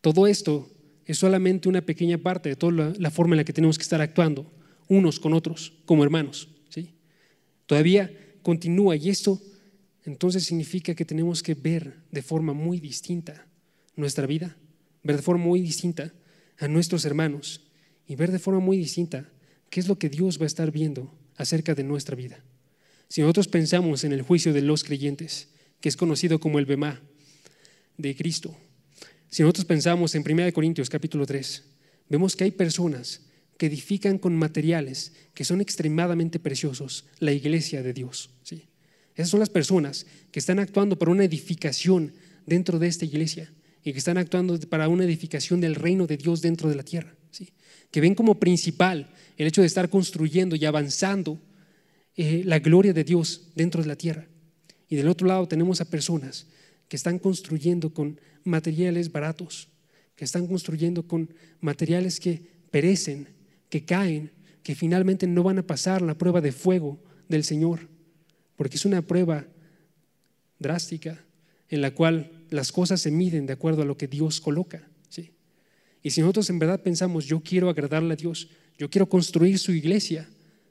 Todo esto es solamente una pequeña parte de toda la, forma en la que tenemos que estar actuando unos con otros como hermanos. Todavía continúa y esto entonces significa que tenemos que ver de forma muy distinta nuestra vida, ver de forma muy distinta a nuestros hermanos y ver de forma muy distinta qué es lo que Dios va a estar viendo acerca de nuestra vida. Si nosotros pensamos en el juicio de los creyentes, que es conocido como el Bema de Cristo, si nosotros pensamos en 1 Corintios capítulo 3, vemos que hay personas que edifican con materiales que son extremadamente preciosos la iglesia de Dios. ¿sí? Esas son las personas que están actuando para una edificación dentro de esta iglesia y que están actuando para una edificación del reino de Dios dentro de la tierra. ¿sí? Que ven como principal el hecho de estar construyendo y avanzando eh, la gloria de Dios dentro de la tierra. Y del otro lado tenemos a personas que están construyendo con materiales baratos, que están construyendo con materiales que perecen, que caen, que finalmente no van a pasar la prueba de fuego del Señor, porque es una prueba drástica en la cual las cosas se miden de acuerdo a lo que Dios coloca. ¿sí? Y si nosotros en verdad pensamos, yo quiero agradarle a Dios, yo quiero construir su iglesia,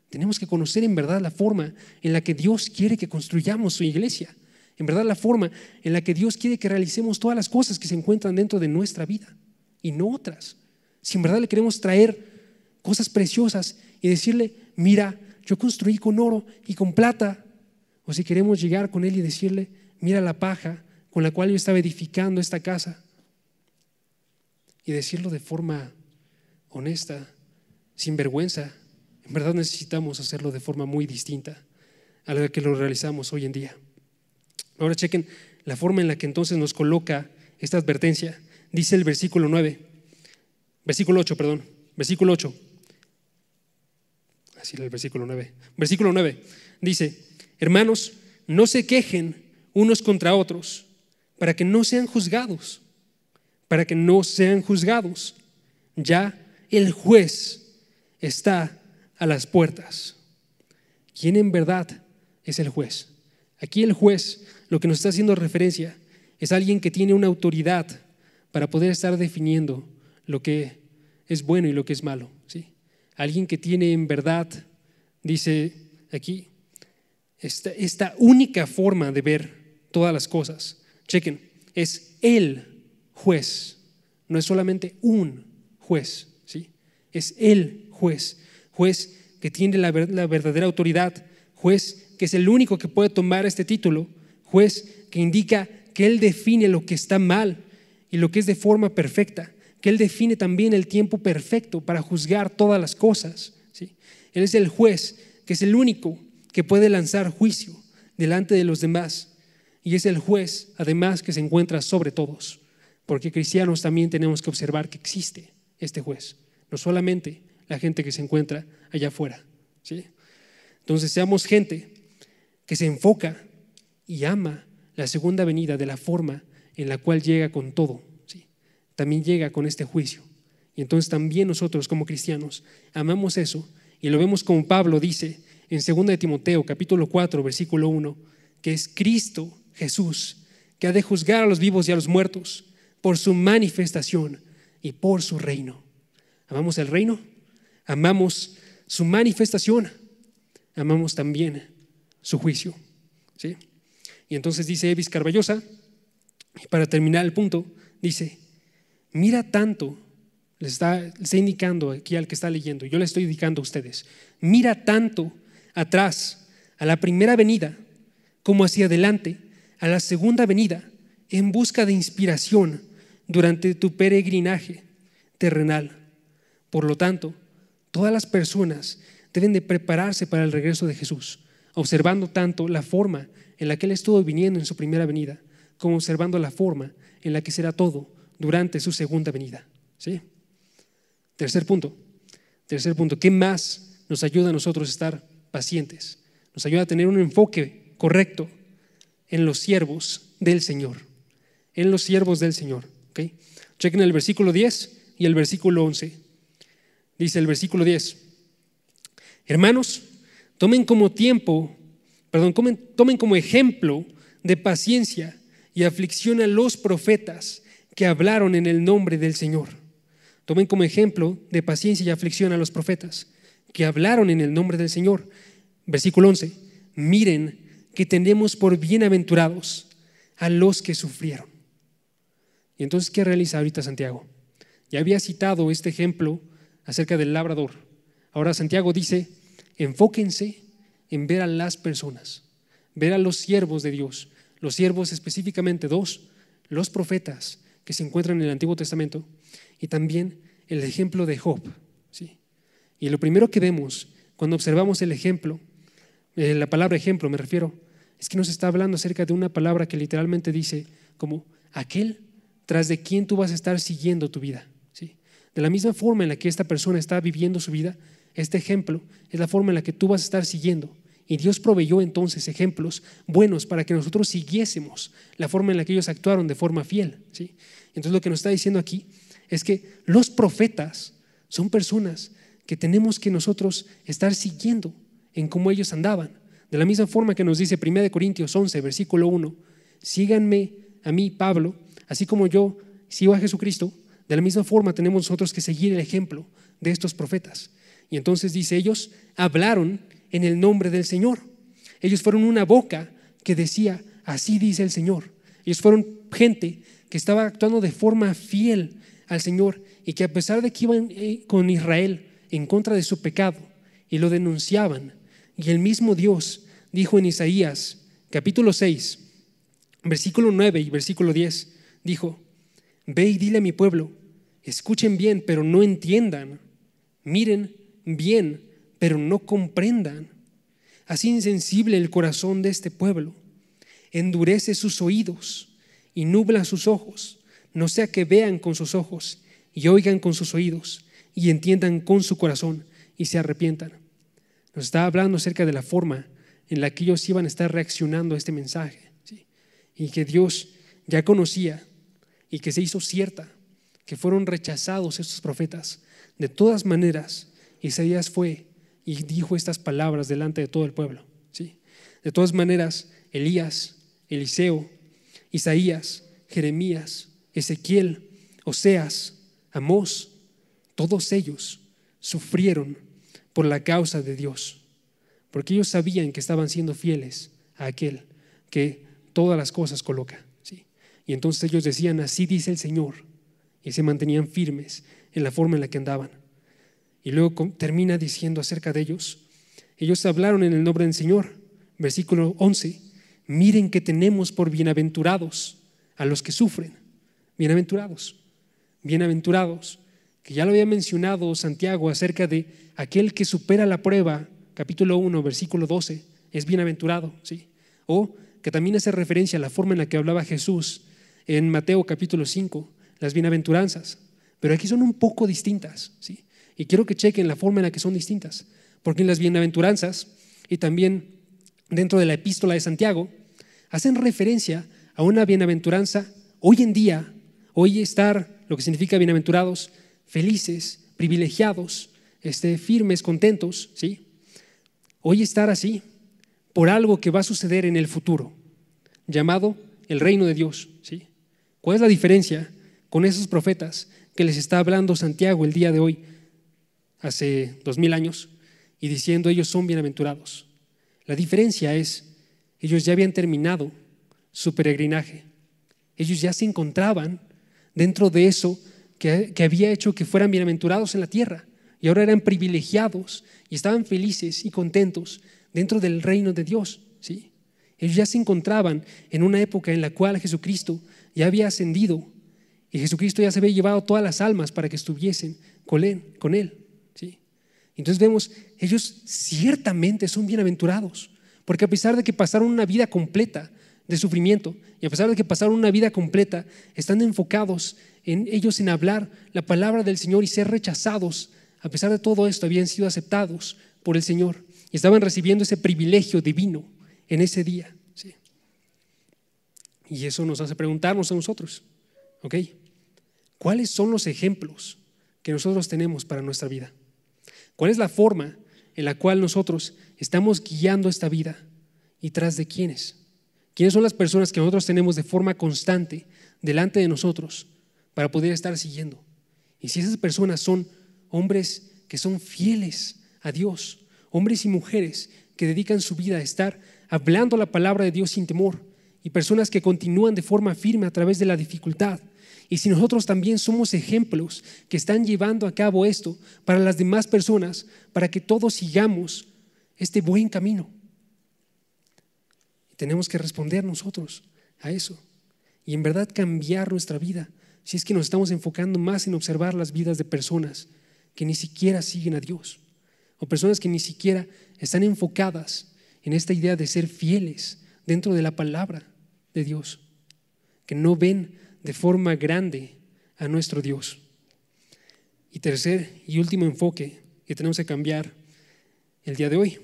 tenemos que conocer en verdad la forma en la que Dios quiere que construyamos su iglesia. En verdad la forma en la que Dios quiere que realicemos todas las cosas que se encuentran dentro de nuestra vida y no otras. Si en verdad le queremos traer cosas preciosas y decirle, mira, yo construí con oro y con plata. O si queremos llegar con Él y decirle, mira la paja con la cual yo estaba edificando esta casa. Y decirlo de forma honesta, sin vergüenza, en verdad necesitamos hacerlo de forma muy distinta a la que lo realizamos hoy en día. Ahora chequen la forma en la que entonces nos coloca esta advertencia. Dice el versículo 9, versículo 8, perdón, versículo 8. Así el versículo 9. Versículo 9 dice, hermanos, no se quejen unos contra otros para que no sean juzgados, para que no sean juzgados. Ya el juez está a las puertas. ¿Quién en verdad es el juez? Aquí el juez lo que nos está haciendo referencia es alguien que tiene una autoridad para poder estar definiendo lo que es bueno y lo que es malo. Alguien que tiene en verdad, dice aquí, esta, esta única forma de ver todas las cosas. Chequen, es el juez, no es solamente un juez, ¿sí? es el juez juez que tiene la, verdadera autoridad, juez que es el único que puede tomar este título, juez que indica que Él define lo que está mal y lo que es de forma perfecta, que Él define también el tiempo perfecto para juzgar todas las cosas. ¿sí? Él es el juez que es el único que puede lanzar juicio delante de los demás y es el juez además que se encuentra sobre todos, porque cristianos también tenemos que observar que existe este juez, no solamente la gente que se encuentra allá afuera. ¿sí? Entonces seamos gente que se enfoca y ama la segunda venida de la forma en la cual llega con todo. También llega con este juicio. Y entonces también nosotros como cristianos amamos eso y lo vemos como Pablo dice en 2 de Timoteo capítulo 4 versículo 1, que es Cristo Jesús que ha de juzgar a los vivos y a los muertos por su manifestación y por su reino. ¿Amamos el reino? amamos su manifestación, amamos también su juicio. ¿sí? Y entonces dice Evis Carballosa, y para terminar el punto, dice, mira tanto, le está, está indicando aquí al que está leyendo, yo le estoy indicando a ustedes, mira tanto atrás a la primera venida como hacia adelante a la segunda venida en busca de inspiración durante tu peregrinaje terrenal. Por lo tanto, Todas las personas deben de prepararse para el regreso de Jesús, observando tanto la forma en la que Él estuvo viniendo en su primera venida, como observando la forma en la que será todo durante su segunda venida. ¿Sí? Tercer punto. Tercer punto. ¿Qué más nos ayuda a nosotros a estar pacientes? Nos ayuda a tener un enfoque correcto en los siervos del Señor. En los siervos del Señor. ¿okay? Chequen el versículo 10 y el versículo 11. Dice el versículo 10. Hermanos, tomen como tiempo, perdón, tomen como ejemplo de paciencia y aflicción a los profetas que hablaron en el nombre del Señor. Tomen como ejemplo de paciencia y aflicción a los profetas que hablaron en el nombre del Señor. Versículo 11. Miren que tenemos por bienaventurados a los que sufrieron. Y entonces, ¿qué realiza ahorita Santiago? Ya había citado este ejemplo acerca del labrador. Ahora Santiago dice, enfóquense en ver a las personas, ver a los siervos de Dios, los siervos específicamente dos, los profetas que se encuentran en el Antiguo Testamento y también el ejemplo de Job. ¿sí? Y lo primero que vemos cuando observamos el ejemplo, eh, la palabra ejemplo me refiero, es que nos está hablando acerca de una palabra que literalmente dice como aquel tras de quien tú vas a estar siguiendo tu vida. ¿sí? De la misma forma en la que esta persona está viviendo su vida, este ejemplo es la forma en la que tú vas a estar siguiendo. Y Dios proveyó entonces ejemplos buenos para que nosotros siguiésemos la forma en la que ellos actuaron de forma fiel. ¿sí? Entonces lo que nos está diciendo aquí es que los profetas son personas que tenemos que nosotros estar siguiendo en cómo ellos andaban. De la misma forma que nos dice 1 Corintios 11, versículo 1, síganme a mí, Pablo, así como yo sigo a Jesucristo, de la misma forma tenemos nosotros que seguir el ejemplo de estos profetas. Y entonces dice, ellos hablaron en el nombre del Señor. Ellos fueron una boca que decía, así dice el Señor. Ellos fueron gente que estaba actuando de forma fiel al Señor y que a pesar de que iban eh, con Israel en contra de su pecado y lo denunciaban, y el mismo Dios dijo en Isaías capítulo 6, versículo 9 y versículo 10, dijo, ve y dile a mi pueblo, escuchen bien, pero no entiendan, miren bien, pero no comprendan. Así insensible el corazón de este pueblo, endurece sus oídos y nubla sus ojos no sea que vean con sus ojos y oigan con sus oídos y entiendan con su corazón y se arrepientan. Nos está hablando acerca de la forma en la que ellos iban a estar reaccionando a este mensaje y que Dios ya conocía y que se hizo cierta, que fueron rechazados estos profetas. De todas maneras, Isaías fue y dijo estas palabras delante de todo el pueblo. ¿sí? De todas maneras, Elías, Eliseo, Isaías, Jeremías, Ezequiel, Oseas, Amós, todos ellos sufrieron por la causa de Dios, porque ellos sabían que estaban siendo fieles a aquel que todas las cosas coloca. ¿sí? Y entonces ellos decían, así dice el Señor, y se mantenían firmes en la forma en la que andaban. Y luego termina diciendo acerca de ellos, ellos hablaron en el nombre del Señor, versículo 11, miren que tenemos por bienaventurados a los que sufren. Bienaventurados, bienaventurados, que ya lo había mencionado Santiago acerca de aquel que supera la prueba, capítulo 1, versículo 12, es bienaventurado, ¿sí? O que también hace referencia a la forma en la que hablaba Jesús en Mateo capítulo 5, las bienaventuranzas. Pero aquí son un poco distintas, ¿sí? Y quiero que chequen la forma en la que son distintas, porque en las bienaventuranzas y también dentro de la epístola de Santiago hacen referencia a una bienaventuranza hoy en día Hoy estar, lo que significa bienaventurados, felices, privilegiados, este, firmes, contentos, ¿sí? Hoy estar así por algo que va a suceder en el futuro, llamado el reino de Dios, ¿sí? ¿Cuál es la diferencia con esos profetas que les está hablando Santiago el día de hoy, hace dos mil años, y diciendo ellos son bienaventurados? La diferencia es, ellos ya habían terminado su peregrinaje, ellos ya se encontraban dentro de eso que, había hecho que fueran bienaventurados en la tierra. Y ahora eran privilegiados y estaban felices y contentos dentro del reino de Dios. ¿sí? Ellos ya se encontraban en una época en la cual Jesucristo ya había ascendido y Jesucristo ya se había llevado todas las almas para que estuviesen con Él. Con él. Entonces vemos, ellos ciertamente son bienaventurados, porque a pesar de que pasaron una vida completa de sufrimiento y a pesar de que pasaron una vida completa, están enfocados en ellos en hablar la palabra del Señor y ser rechazados. A pesar de todo esto, habían sido aceptados por el Señor y estaban recibiendo ese privilegio divino en ese día. Y eso nos hace preguntarnos a nosotros, ¿ok? ¿Cuáles son los ejemplos que nosotros tenemos para nuestra vida? ¿Cuál es la forma en la cual nosotros estamos guiando esta vida y tras de quiénes? ¿Quiénes son las personas que nosotros tenemos de forma constante delante de nosotros para poder estar siguiendo? Y si esas personas son hombres que son fieles a Dios, hombres y mujeres que dedican su vida a estar hablando la palabra de Dios sin temor, y personas que continúan de forma firme a través de la dificultad. Y si nosotros también somos ejemplos que están llevando a cabo esto para las demás personas, para que todos sigamos este buen camino. tenemos que responder nosotros a eso y en verdad cambiar nuestra vida. Si es que nos estamos enfocando más en observar las vidas de personas que ni siquiera siguen a Dios o personas que ni siquiera están enfocadas en esta idea de ser fieles dentro de la palabra de Dios, que no ven de forma grande a nuestro Dios. Y tercer y último enfoque que tenemos que cambiar el día de hoy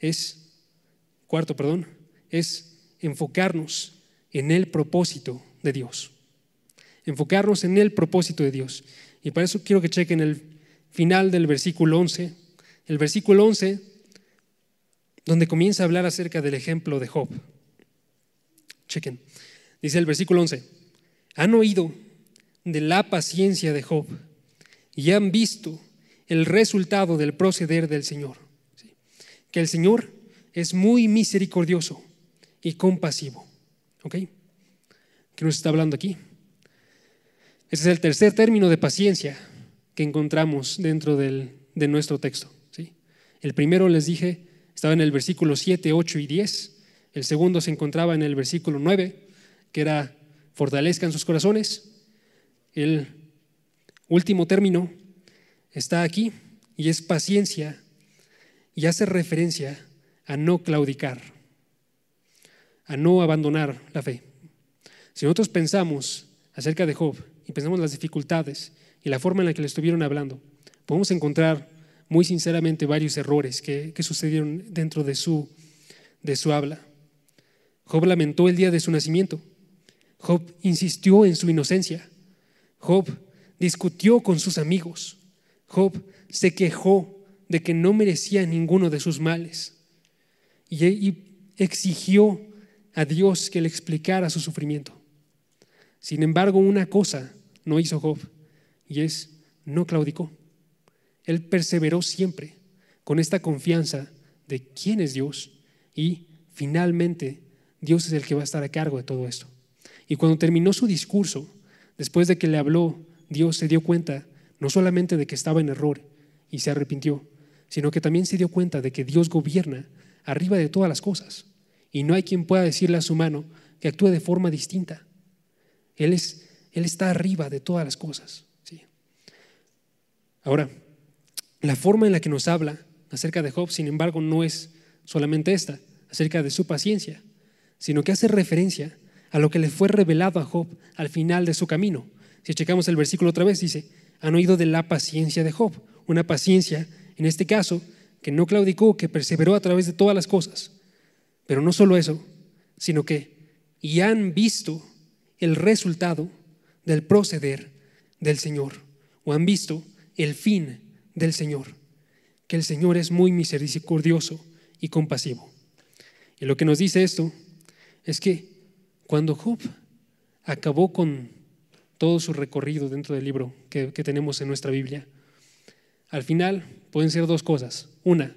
es, cuarto, perdón, es enfocarnos en el propósito de Dios. Enfocarnos en el propósito de Dios. Y para eso quiero que chequen el final del versículo 11. El versículo 11 donde comienza a hablar acerca del ejemplo de Job. Chequen, dice el versículo 11, han oído de la paciencia de Job y han visto el resultado del proceder del Señor. Que el Señor es muy misericordioso y compasivo. ¿Ok? ¿Qué nos está hablando aquí? Ese es el tercer término de paciencia que encontramos dentro del, de nuestro texto. ¿sí? El primero les dije estaba en el versículo 7, 8 y 10. El segundo se encontraba en el versículo 9, que era fortalezcan sus corazones. El último término está aquí y es paciencia y hace referencia a no claudicar, a no abandonar la fe. Si nosotros pensamos acerca de Job y pensamos las dificultades y la forma en la que le estuvieron hablando, podemos encontrar muy sinceramente varios errores que, sucedieron dentro de su, de su habla. Job lamentó el día de su nacimiento. Job insistió en su inocencia. Job discutió con sus amigos. Job se quejó de que no merecía ninguno de sus males y, exigió a Dios que le explicara su sufrimiento. Sin embargo, una cosa no hizo Job y es no claudicó. Él perseveró siempre con esta confianza de quién es Dios y finalmente Dios es el que va a estar a cargo de todo esto. Y cuando terminó su discurso, después de que le habló, Dios se dio cuenta no solamente de que estaba en error y se arrepintió, sino que también se dio cuenta de que Dios gobierna arriba de todas las cosas y no hay quien pueda decirle a su mano que actúe de forma distinta. Él, es, él está arriba de todas las cosas. Ahora, la forma en la que nos habla acerca de Job, sin embargo, no es solamente esta, acerca de su paciencia, sino que hace referencia a lo que le fue revelado a Job al final de su camino. Si checamos el versículo otra vez, dice, han oído de la paciencia de Job, una paciencia, en este caso, que no claudicó, que perseveró a través de todas las cosas. Pero no solo eso, sino que, y han visto el resultado del proceder del Señor, o han visto el fin del Señor, que el Señor es muy misericordioso y compasivo. Y lo que nos dice esto es que cuando Job acabó con todo su recorrido dentro del libro que, tenemos en nuestra Biblia, al final pueden ser dos cosas. Una,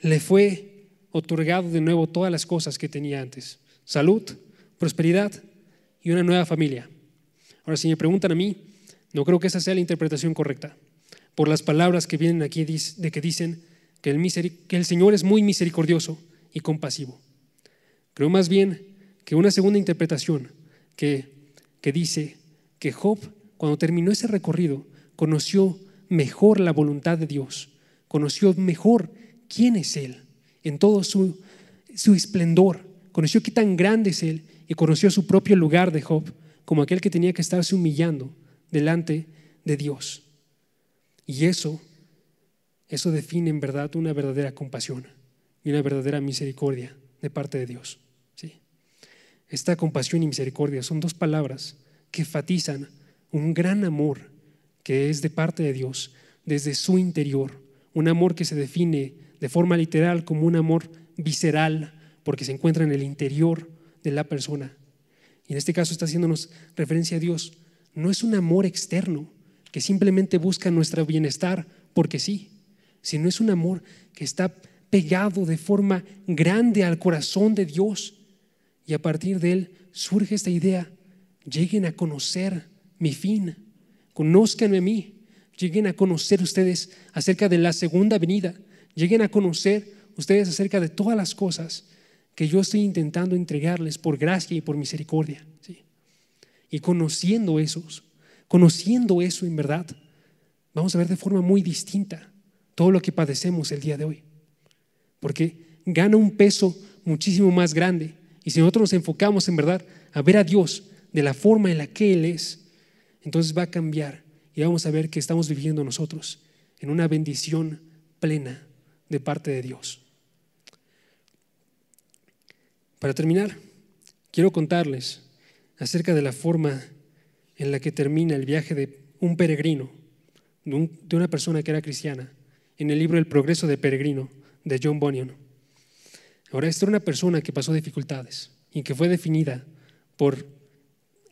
le fue otorgado de nuevo todas las cosas que tenía antes. Salud, prosperidad y una nueva familia. Ahora, si me preguntan a mí, no creo que esa sea la interpretación correcta por las palabras que vienen aquí de que dicen que el, que el Señor es muy misericordioso y compasivo. Creo más bien que una segunda interpretación que, que dice que Job, cuando terminó ese recorrido, conoció mejor la voluntad de Dios, conoció mejor quién es Él en todo su, su esplendor, conoció qué tan grande es Él y conoció su propio lugar de Job como aquel que tenía que estarse humillando delante de Dios. Y eso, eso define en verdad una verdadera compasión y una verdadera misericordia de parte de Dios. Esta compasión y misericordia son dos palabras que enfatizan un gran amor que es de parte de Dios desde su interior, un amor que se define de forma literal como un amor visceral, porque se encuentra en el interior de la persona. Y en este caso está haciéndonos referencia a Dios. No es un amor externo que simplemente busca nuestro bienestar porque sí, sino es un amor que está pegado de forma grande al corazón de Dios. Y a partir de él surge esta idea, lleguen a conocer mi fin, conózcanme a mí, lleguen a conocer ustedes acerca de la segunda venida, lleguen a conocer ustedes acerca de todas las cosas que yo estoy intentando entregarles por gracia y por misericordia. Y conociendo esos, conociendo eso en verdad, vamos a ver de forma muy distinta todo lo que padecemos el día de hoy. Porque gana un peso muchísimo más grande. Y si nosotros nos enfocamos en verdad a ver a Dios de la forma en la que Él es, entonces va a cambiar y vamos a ver que estamos viviendo nosotros en una bendición plena de parte de Dios. Para terminar, quiero contarles acerca de la forma en la que termina el viaje de un peregrino, de una persona que era cristiana, en el libro El progreso de peregrino de John Bunyan. Ahora, esta era una persona que pasó dificultades y que fue definida por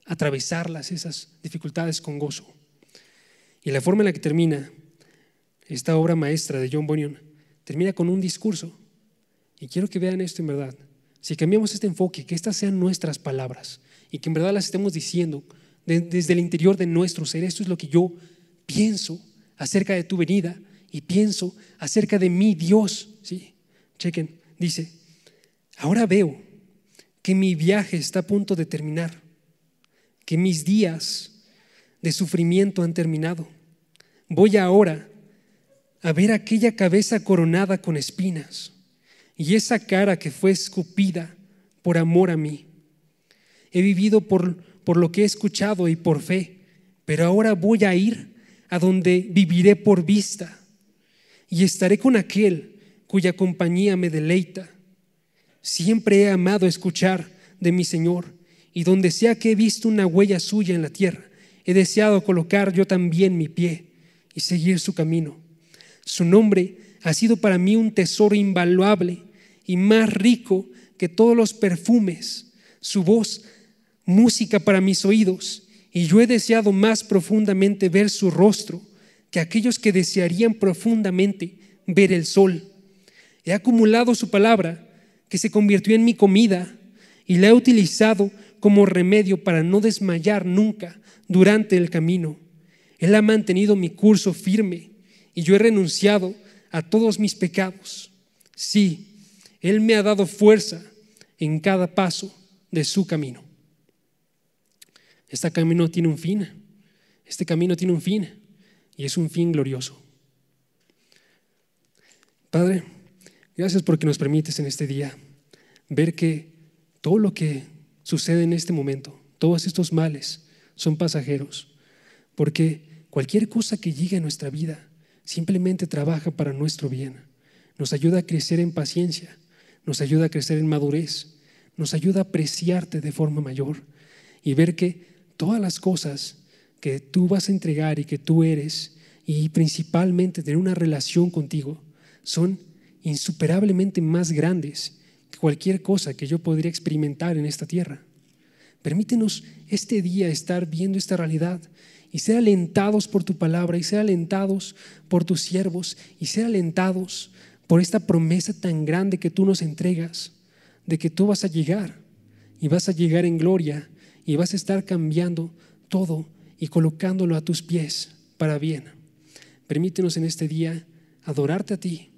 atravesarlas, esas dificultades con gozo. Y la forma en la que termina esta obra maestra de John Bunyan termina con un discurso. Y quiero que vean esto en verdad. Si cambiamos este enfoque, que estas sean nuestras palabras y que en verdad las estemos diciendo desde el interior de nuestro ser, esto es lo que yo pienso acerca de tu venida y pienso acerca de mi Dios. ¿sí? Chequen, dice, ahora veo que mi viaje está a punto de terminar, que mis días de sufrimiento han terminado. Voy ahora a ver aquella cabeza coronada con espinas y esa cara que fue escupida por amor a mí. He vivido por, por lo que he escuchado y por fe, pero ahora voy a ir a donde viviré por vista y estaré con aquel cuya compañía me deleita. Siempre he amado escuchar de mi Señor y donde sea que he visto una huella suya en la tierra, he deseado colocar yo también mi pie y seguir su camino. Su nombre ha sido para mí un tesoro invaluable y más rico que todos los perfumes, su voz, música para mis oídos, y yo he deseado más profundamente ver su rostro que aquellos que desearían profundamente ver el sol. He acumulado su palabra, que se convirtió en mi comida, y la he utilizado como remedio para no desmayar nunca durante el camino. Él ha mantenido mi curso firme, y yo he renunciado a todos mis pecados. Sí, él me ha dado fuerza en cada paso de su camino. Este camino tiene un fin. Este camino tiene un fin y es un fin glorioso. Padre, gracias porque nos permites en este día ver que todo lo que sucede en este momento, todos estos males, son pasajeros, porque cualquier cosa que llegue a nuestra vida simplemente trabaja para nuestro bien, nos ayuda a crecer en paciencia, nos ayuda a crecer en madurez, nos ayuda a apreciarte de forma mayor y ver que todas las cosas que tú vas a entregar y que tú eres, y principalmente tener una relación contigo, son insuperablemente más grandes que cualquier cosa que yo podría experimentar en esta tierra. Permítenos este día estar viendo esta realidad y ser alentados por tu palabra y ser alentados por tus siervos y ser alentados por esta promesa tan grande que tú nos entregas de que tú vas a llegar y vas a llegar en gloria y vas a estar cambiando todo y colocándolo a tus pies para bien. Permítenos en este día adorarte a ti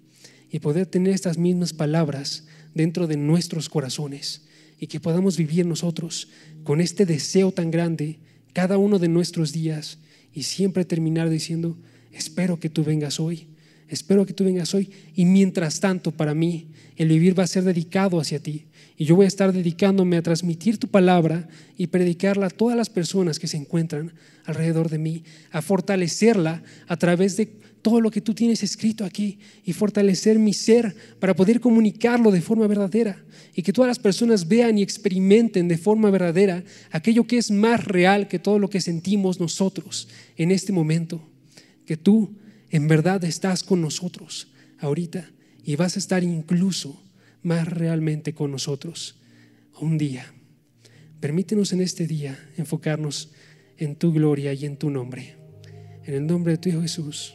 y poder tener estas mismas palabras dentro de nuestros corazones y que podamos vivir nosotros con este deseo tan grande cada uno de nuestros días y siempre terminar diciendo, espero que tú vengas hoy Espero que tú vengas hoy y mientras tanto para mí el vivir va a ser dedicado hacia ti. Y yo voy a estar dedicándome a transmitir tu palabra y predicarla a todas las personas que se encuentran alrededor de mí, a fortalecerla a través de todo lo que tú tienes escrito aquí y fortalecer mi ser para poder comunicarlo de forma verdadera y que todas las personas vean y experimenten de forma verdadera aquello que es más real que todo lo que sentimos nosotros en este momento, que tú en verdad estás con nosotros ahorita y vas a estar incluso más realmente con nosotros un día. Permítenos en este día enfocarnos en tu gloria y en tu nombre. En el nombre de tu Hijo Jesús.